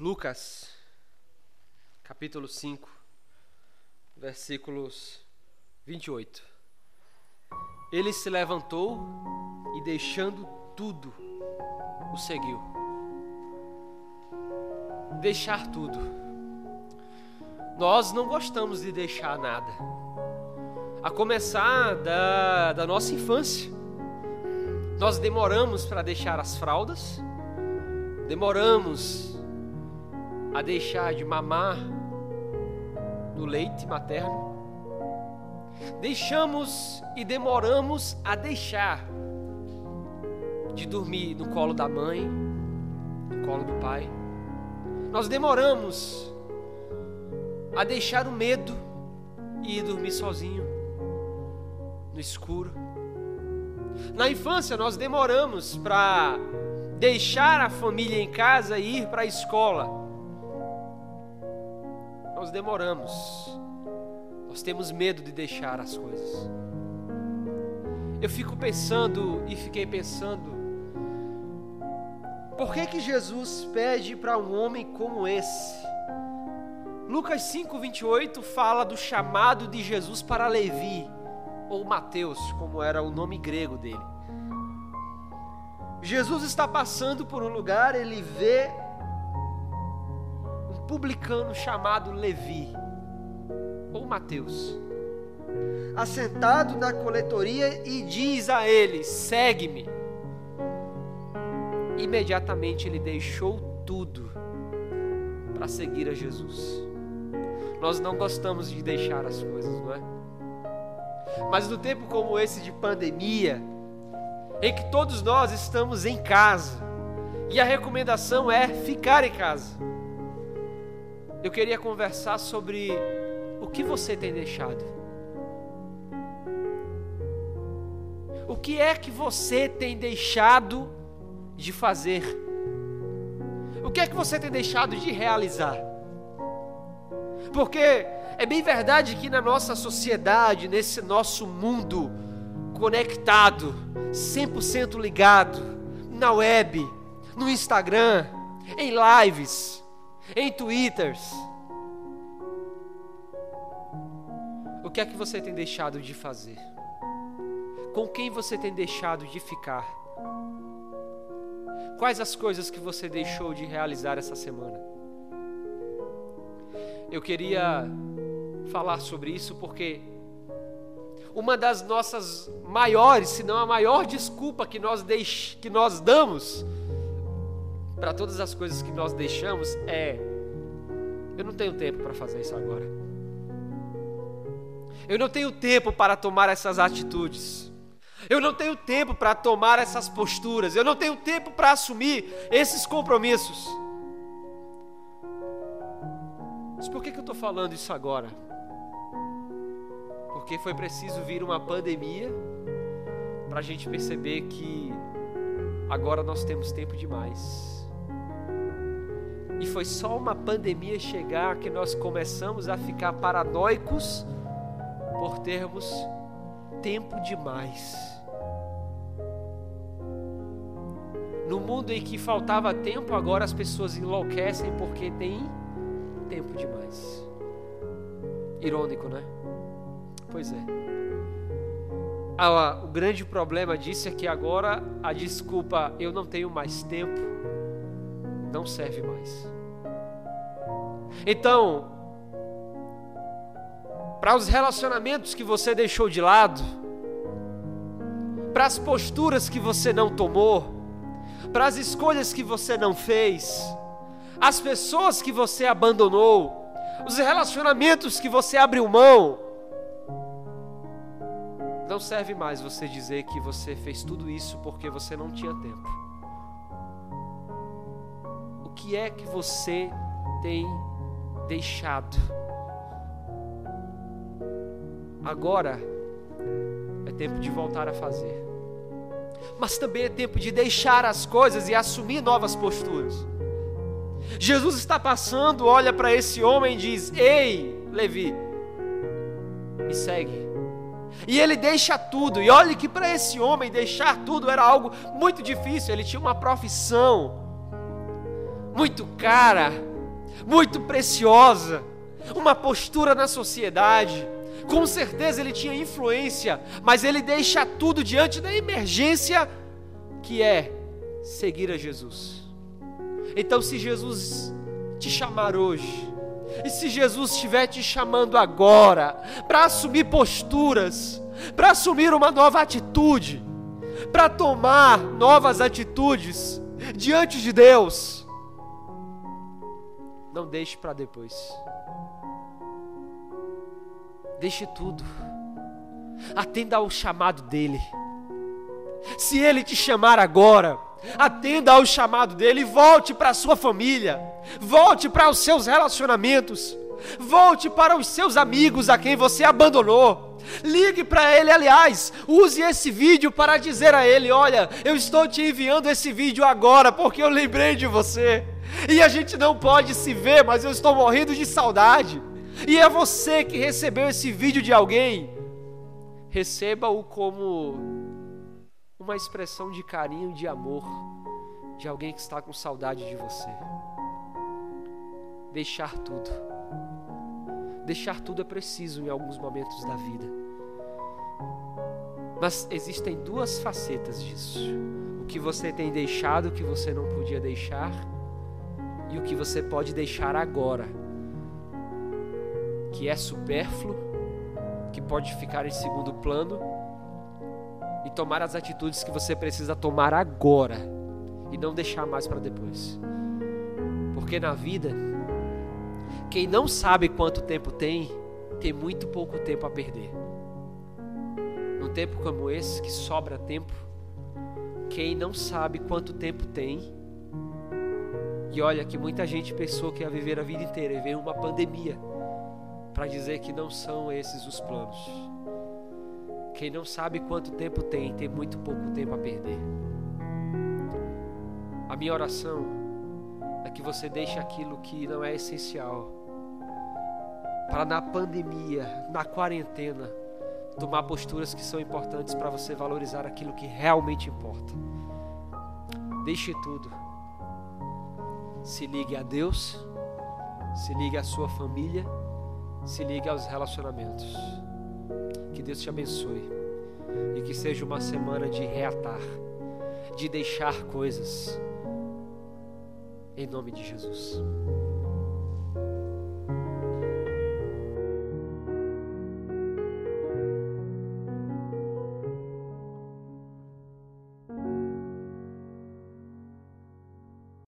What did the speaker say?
Lucas, capítulo 5, versículos 28. Ele se levantou e, deixando tudo, o seguiu. Deixar tudo. Nós não gostamos de deixar nada. A começar da, da nossa infância. Nós demoramos para deixar as fraldas, demoramos a deixar de mamar no leite materno. Deixamos e demoramos a deixar de dormir no colo da mãe, no colo do pai. Nós demoramos a deixar o medo e ir dormir sozinho, no escuro. Na infância, nós demoramos para deixar a família em casa e ir para a escola nós demoramos. Nós temos medo de deixar as coisas. Eu fico pensando e fiquei pensando, por que que Jesus pede para um homem como esse? Lucas 5:28 fala do chamado de Jesus para Levi ou Mateus, como era o nome grego dele. Jesus está passando por um lugar, ele vê publicano chamado Levi, ou Mateus, assentado na coletoria e diz a ele: segue-me. Imediatamente ele deixou tudo para seguir a Jesus. Nós não gostamos de deixar as coisas, não é? Mas no tempo como esse de pandemia, em que todos nós estamos em casa, e a recomendação é ficar em casa eu queria conversar sobre o que você tem deixado. O que é que você tem deixado de fazer? O que é que você tem deixado de realizar? Porque é bem verdade que na nossa sociedade, nesse nosso mundo conectado, 100% ligado, na web, no Instagram, em lives, em Twitters. O que é que você tem deixado de fazer? Com quem você tem deixado de ficar? Quais as coisas que você deixou de realizar essa semana? Eu queria falar sobre isso porque uma das nossas maiores, se não a maior desculpa que nós, deix... que nós damos para todas as coisas que nós deixamos é: eu não tenho tempo para fazer isso agora. Eu não tenho tempo para tomar essas atitudes. Eu não tenho tempo para tomar essas posturas. Eu não tenho tempo para assumir esses compromissos. Mas por que, que eu estou falando isso agora? Porque foi preciso vir uma pandemia para a gente perceber que agora nós temos tempo demais. E foi só uma pandemia chegar que nós começamos a ficar paranoicos por termos tempo demais. No mundo em que faltava tempo, agora as pessoas enlouquecem porque tem tempo demais. Irônico, né? Pois é. Ah, o grande problema disso é que agora a desculpa eu não tenho mais tempo não serve mais. Então, para os relacionamentos que você deixou de lado, para as posturas que você não tomou, para as escolhas que você não fez, as pessoas que você abandonou, os relacionamentos que você abriu mão, não serve mais você dizer que você fez tudo isso porque você não tinha tempo que é que você tem deixado? Agora é tempo de voltar a fazer. Mas também é tempo de deixar as coisas e assumir novas posturas. Jesus está passando, olha para esse homem e diz: Ei, Levi, me segue. E ele deixa tudo. E olhe que para esse homem deixar tudo era algo muito difícil. Ele tinha uma profissão muito cara, muito preciosa, uma postura na sociedade. Com certeza ele tinha influência, mas ele deixa tudo diante da emergência que é seguir a Jesus. Então, se Jesus te chamar hoje, e se Jesus estiver te chamando agora para assumir posturas, para assumir uma nova atitude, para tomar novas atitudes diante de Deus, não deixe para depois. Deixe tudo. Atenda ao chamado dele. Se ele te chamar agora, atenda ao chamado dele e volte para a sua família, volte para os seus relacionamentos, volte para os seus amigos a quem você abandonou. Ligue para ele, aliás, use esse vídeo para dizer a ele: Olha, eu estou te enviando esse vídeo agora porque eu lembrei de você. E a gente não pode se ver, mas eu estou morrendo de saudade. E é você que recebeu esse vídeo de alguém. Receba-o como uma expressão de carinho, de amor, de alguém que está com saudade de você. Deixar tudo. Deixar tudo é preciso em alguns momentos da vida. Mas existem duas facetas disso: o que você tem deixado, o que você não podia deixar, e o que você pode deixar agora, que é supérfluo, que pode ficar em segundo plano e tomar as atitudes que você precisa tomar agora e não deixar mais para depois. Porque na vida, quem não sabe quanto tempo tem, tem muito pouco tempo a perder. Num tempo como esse, que sobra tempo, quem não sabe quanto tempo tem, e olha que muita gente pensou que ia viver a vida inteira e veio uma pandemia para dizer que não são esses os planos. Quem não sabe quanto tempo tem, tem muito pouco tempo a perder. A minha oração é que você deixe aquilo que não é essencial para na pandemia, na quarentena, tomar posturas que são importantes para você valorizar aquilo que realmente importa. Deixe tudo. Se ligue a Deus, se ligue à sua família, se ligue aos relacionamentos. Que Deus te abençoe e que seja uma semana de reatar, de deixar coisas. Em nome de Jesus.